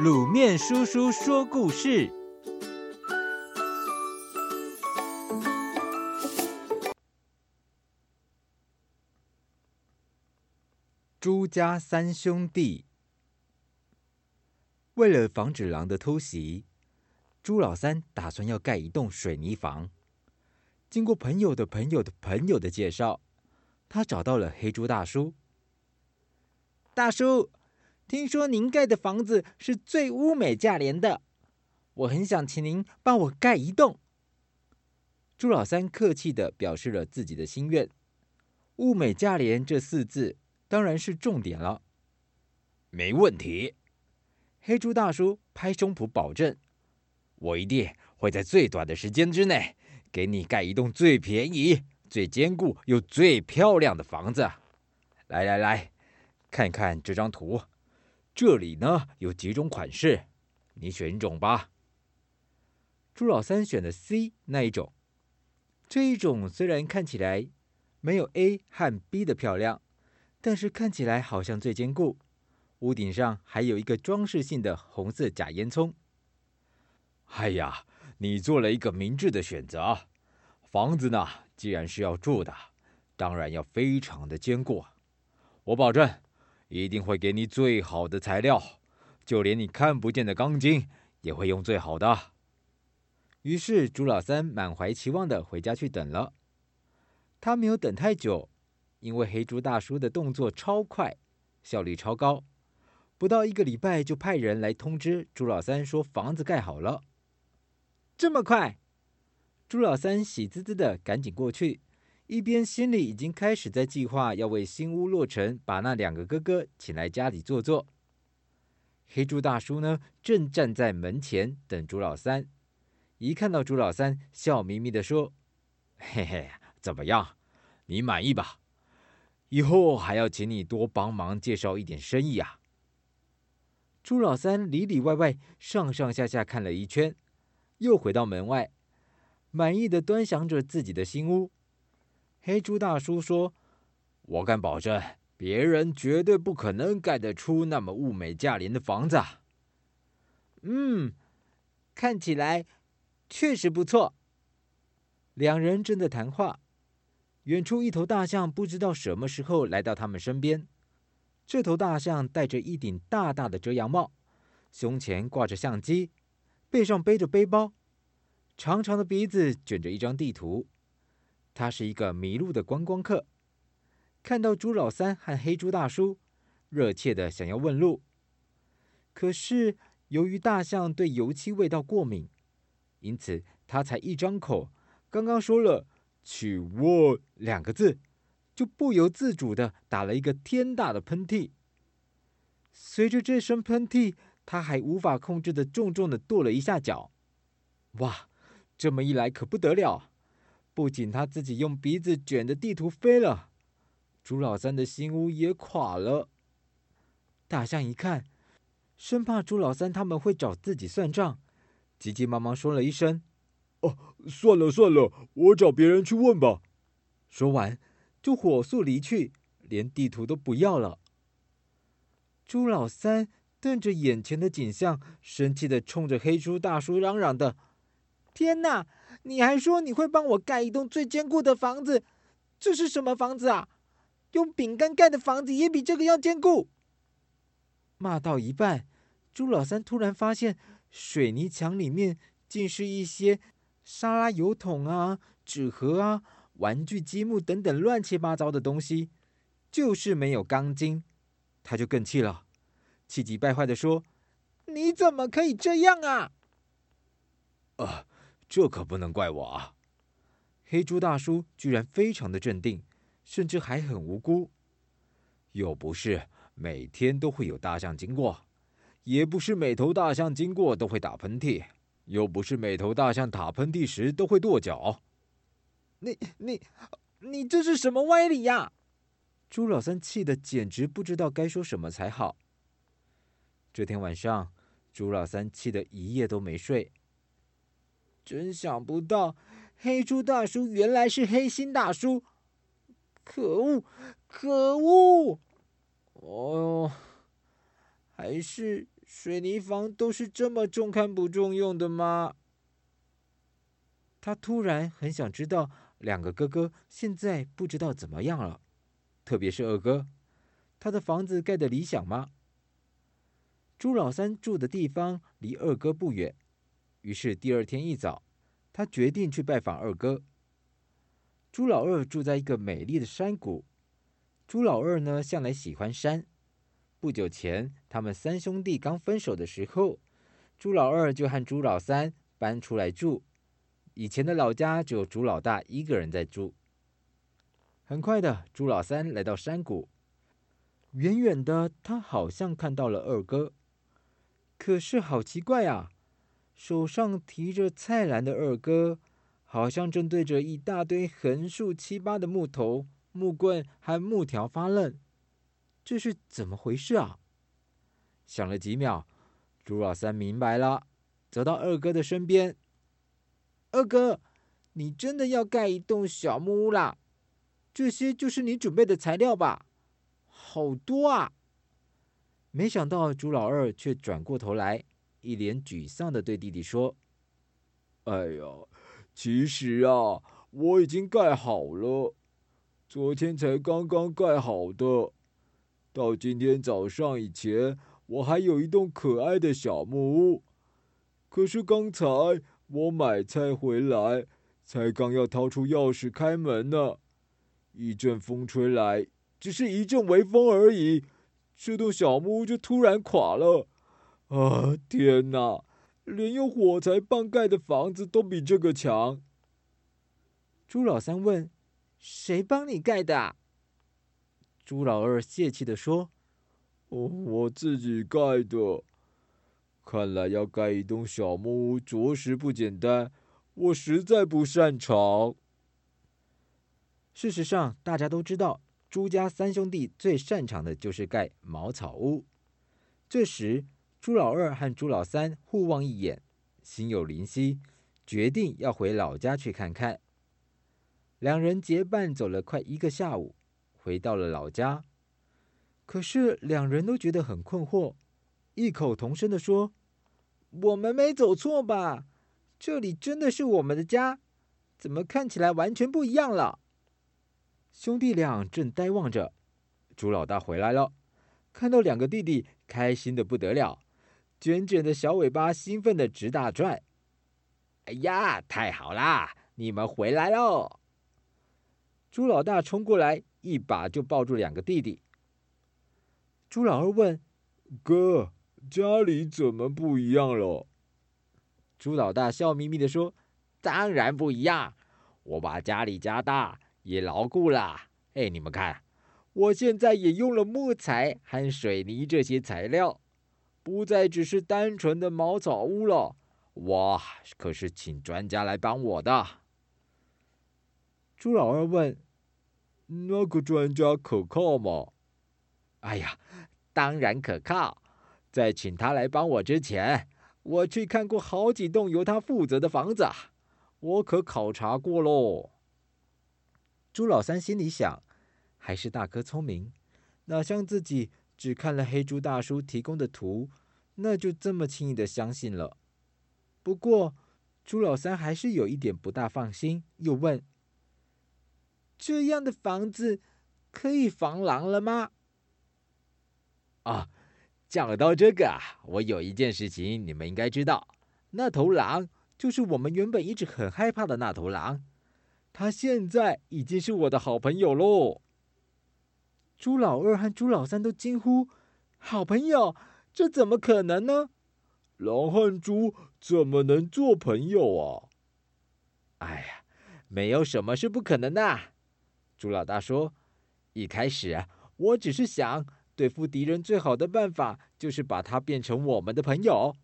卤面叔叔说故事：朱家三兄弟为了防止狼的偷袭，朱老三打算要盖一栋水泥房。经过朋友的朋友的朋友的介绍，他找到了黑猪大叔。大叔。听说您盖的房子是最物美价廉的，我很想请您帮我盖一栋。朱老三客气的表示了自己的心愿。物美价廉这四字当然是重点了。没问题，黑猪大叔拍胸脯保证：“我一定会在最短的时间之内给你盖一栋最便宜、最坚固又最漂亮的房子。”来来来，看看这张图。这里呢，有几种款式，你选一种吧。朱老三选的 C 那一种，这一种虽然看起来没有 A 和 B 的漂亮，但是看起来好像最坚固。屋顶上还有一个装饰性的红色假烟囱。哎呀，你做了一个明智的选择。房子呢，既然是要住的，当然要非常的坚固。我保证。一定会给你最好的材料，就连你看不见的钢筋也会用最好的。于是朱老三满怀期望的回家去等了。他没有等太久，因为黑猪大叔的动作超快，效率超高，不到一个礼拜就派人来通知朱老三说房子盖好了。这么快？朱老三喜滋滋的赶紧过去。一边心里已经开始在计划要为新屋落成，把那两个哥哥请来家里坐坐。黑猪大叔呢，正站在门前等朱老三。一看到朱老三，笑眯眯地说：“嘿嘿，怎么样？你满意吧？以后还要请你多帮忙介绍一点生意啊。”朱老三里里外外、上上下下看了一圈，又回到门外，满意的端详着自己的新屋。黑猪大叔说：“我敢保证，别人绝对不可能盖得出那么物美价廉的房子。”嗯，看起来确实不错。两人正在谈话，远处一头大象不知道什么时候来到他们身边。这头大象戴着一顶大大的遮阳帽，胸前挂着相机，背上背着背包，长长的鼻子卷着一张地图。他是一个迷路的观光客，看到朱老三和黑猪大叔，热切的想要问路。可是由于大象对油漆味道过敏，因此他才一张口，刚刚说了“请问”两个字，就不由自主的打了一个天大的喷嚏。随着这声喷嚏，他还无法控制的重重的跺了一下脚。哇，这么一来可不得了！不仅他自己用鼻子卷的地图飞了，朱老三的新屋也垮了。大象一看，生怕朱老三他们会找自己算账，急急忙忙说了一声：“哦，算了算了，我找别人去问吧。”说完，就火速离去，连地图都不要了。朱老三瞪着眼前的景象，生气的冲着黑猪大叔嚷嚷的：“天哪！”你还说你会帮我盖一栋最坚固的房子，这是什么房子啊？用饼干盖的房子也比这个要坚固。骂到一半，朱老三突然发现水泥墙里面竟是一些沙拉油桶啊、纸盒啊、玩具积木等等乱七八糟的东西，就是没有钢筋。他就更气了，气急败坏地说：“你怎么可以这样啊？”啊！这可不能怪我啊！黑猪大叔居然非常的镇定，甚至还很无辜。又不是每天都会有大象经过，也不是每头大象经过都会打喷嚏，又不是每头大象打喷嚏时都会跺脚。你你你这是什么歪理呀？朱老三气得简直不知道该说什么才好。这天晚上，朱老三气得一夜都没睡。真想不到，黑猪大叔原来是黑心大叔！可恶，可恶！哦，还是水泥房都是这么重看不重用的吗？他突然很想知道两个哥哥现在不知道怎么样了，特别是二哥，他的房子盖得理想吗？朱老三住的地方离二哥不远，于是第二天一早，他决定去拜访二哥。朱老二住在一个美丽的山谷。朱老二呢，向来喜欢山。不久前，他们三兄弟刚分手的时候，朱老二就和朱老三搬出来住。以前的老家只有朱老大一个人在住。很快的，朱老三来到山谷，远远的，他好像看到了二哥。可是好奇怪啊，手上提着菜篮的二哥，好像正对着一大堆横竖七八的木头、木棍和木条发愣。这是怎么回事啊？想了几秒，朱老三明白了，走到二哥的身边。二哥，你真的要盖一栋小木屋啦？这些就是你准备的材料吧？好多啊！没想到朱老二却转过头来，一脸沮丧地对弟弟说：“哎呀，其实啊，我已经盖好了，昨天才刚刚盖好的。到今天早上以前，我还有一栋可爱的小木屋。可是刚才……”我买菜回来，才刚要掏出钥匙开门呢，一阵风吹来，只是一阵微风而已，这栋小木屋就突然垮了。啊，天哪！连用火柴棒盖的房子都比这个强。朱老三问：“谁帮你盖的？”朱老二泄气地说：“哦，我自己盖的。”看来要盖一栋小木屋着实不简单，我实在不擅长。事实上，大家都知道，朱家三兄弟最擅长的就是盖茅草屋。这时，朱老二和朱老三互望一眼，心有灵犀，决定要回老家去看看。两人结伴走了快一个下午，回到了老家。可是，两人都觉得很困惑。异口同声地说：“我们没走错吧？这里真的是我们的家？怎么看起来完全不一样了？”兄弟俩正呆望着，朱老大回来了，看到两个弟弟，开心的不得了，卷卷的小尾巴兴奋的直打转。“哎呀，太好啦！你们回来喽！”朱老大冲过来，一把就抱住两个弟弟。朱老二问：“哥？”家里怎么不一样了？朱老大笑眯眯地说：“当然不一样，我把家里加大，也牢固了。哎，你们看，我现在也用了木材和水泥这些材料，不再只是单纯的茅草屋了。我可是请专家来帮我的。”朱老二问：“那个专家可靠吗？”“哎呀，当然可靠。”在请他来帮我之前，我去看过好几栋由他负责的房子，我可考察过喽。朱老三心里想，还是大哥聪明，哪像自己只看了黑猪大叔提供的图，那就这么轻易的相信了。不过，朱老三还是有一点不大放心，又问：“这样的房子可以防狼了吗？”啊。讲到这个啊，我有一件事情你们应该知道，那头狼就是我们原本一直很害怕的那头狼，它现在已经是我的好朋友喽。朱老二和朱老三都惊呼：“好朋友？这怎么可能呢？狼和猪怎么能做朋友啊？”哎呀，没有什么是不可能的。朱老大说：“一开始我只是想。”对付敌人最好的办法就是把他变成我们的朋友。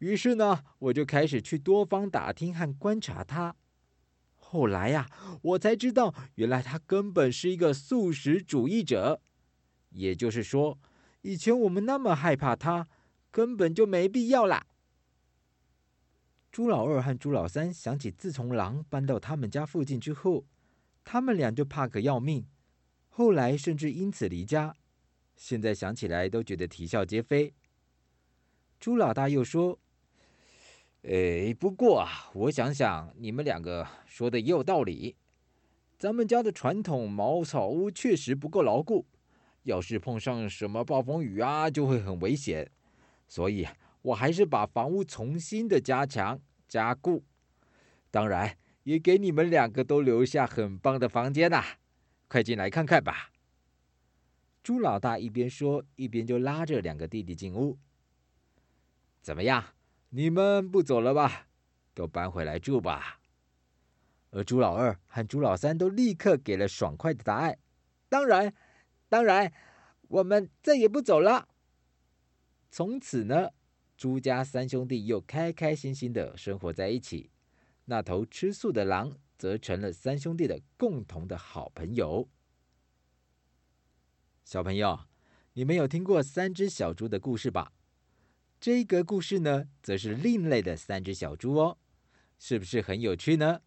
于是呢，我就开始去多方打听和观察他。后来呀，我才知道，原来他根本是一个素食主义者。也就是说，以前我们那么害怕他，根本就没必要啦。朱老二和朱老三想起，自从狼搬到他们家附近之后，他们俩就怕个要命，后来甚至因此离家。现在想起来都觉得啼笑皆非。朱老大又说：“哎，不过啊，我想想，你们两个说的也有道理。咱们家的传统茅草屋确实不够牢固，要是碰上什么暴风雨啊，就会很危险。所以，我还是把房屋重新的加强加固。当然，也给你们两个都留下很棒的房间呐。快进来看看吧。”朱老大一边说，一边就拉着两个弟弟进屋。怎么样？你们不走了吧？都搬回来住吧。而猪老二和猪老三都立刻给了爽快的答案：“当然，当然，我们再也不走了。”从此呢，朱家三兄弟又开开心心的生活在一起。那头吃素的狼则成了三兄弟的共同的好朋友。小朋友，你们有听过三只小猪的故事吧？这个故事呢，则是另类的三只小猪哦，是不是很有趣呢？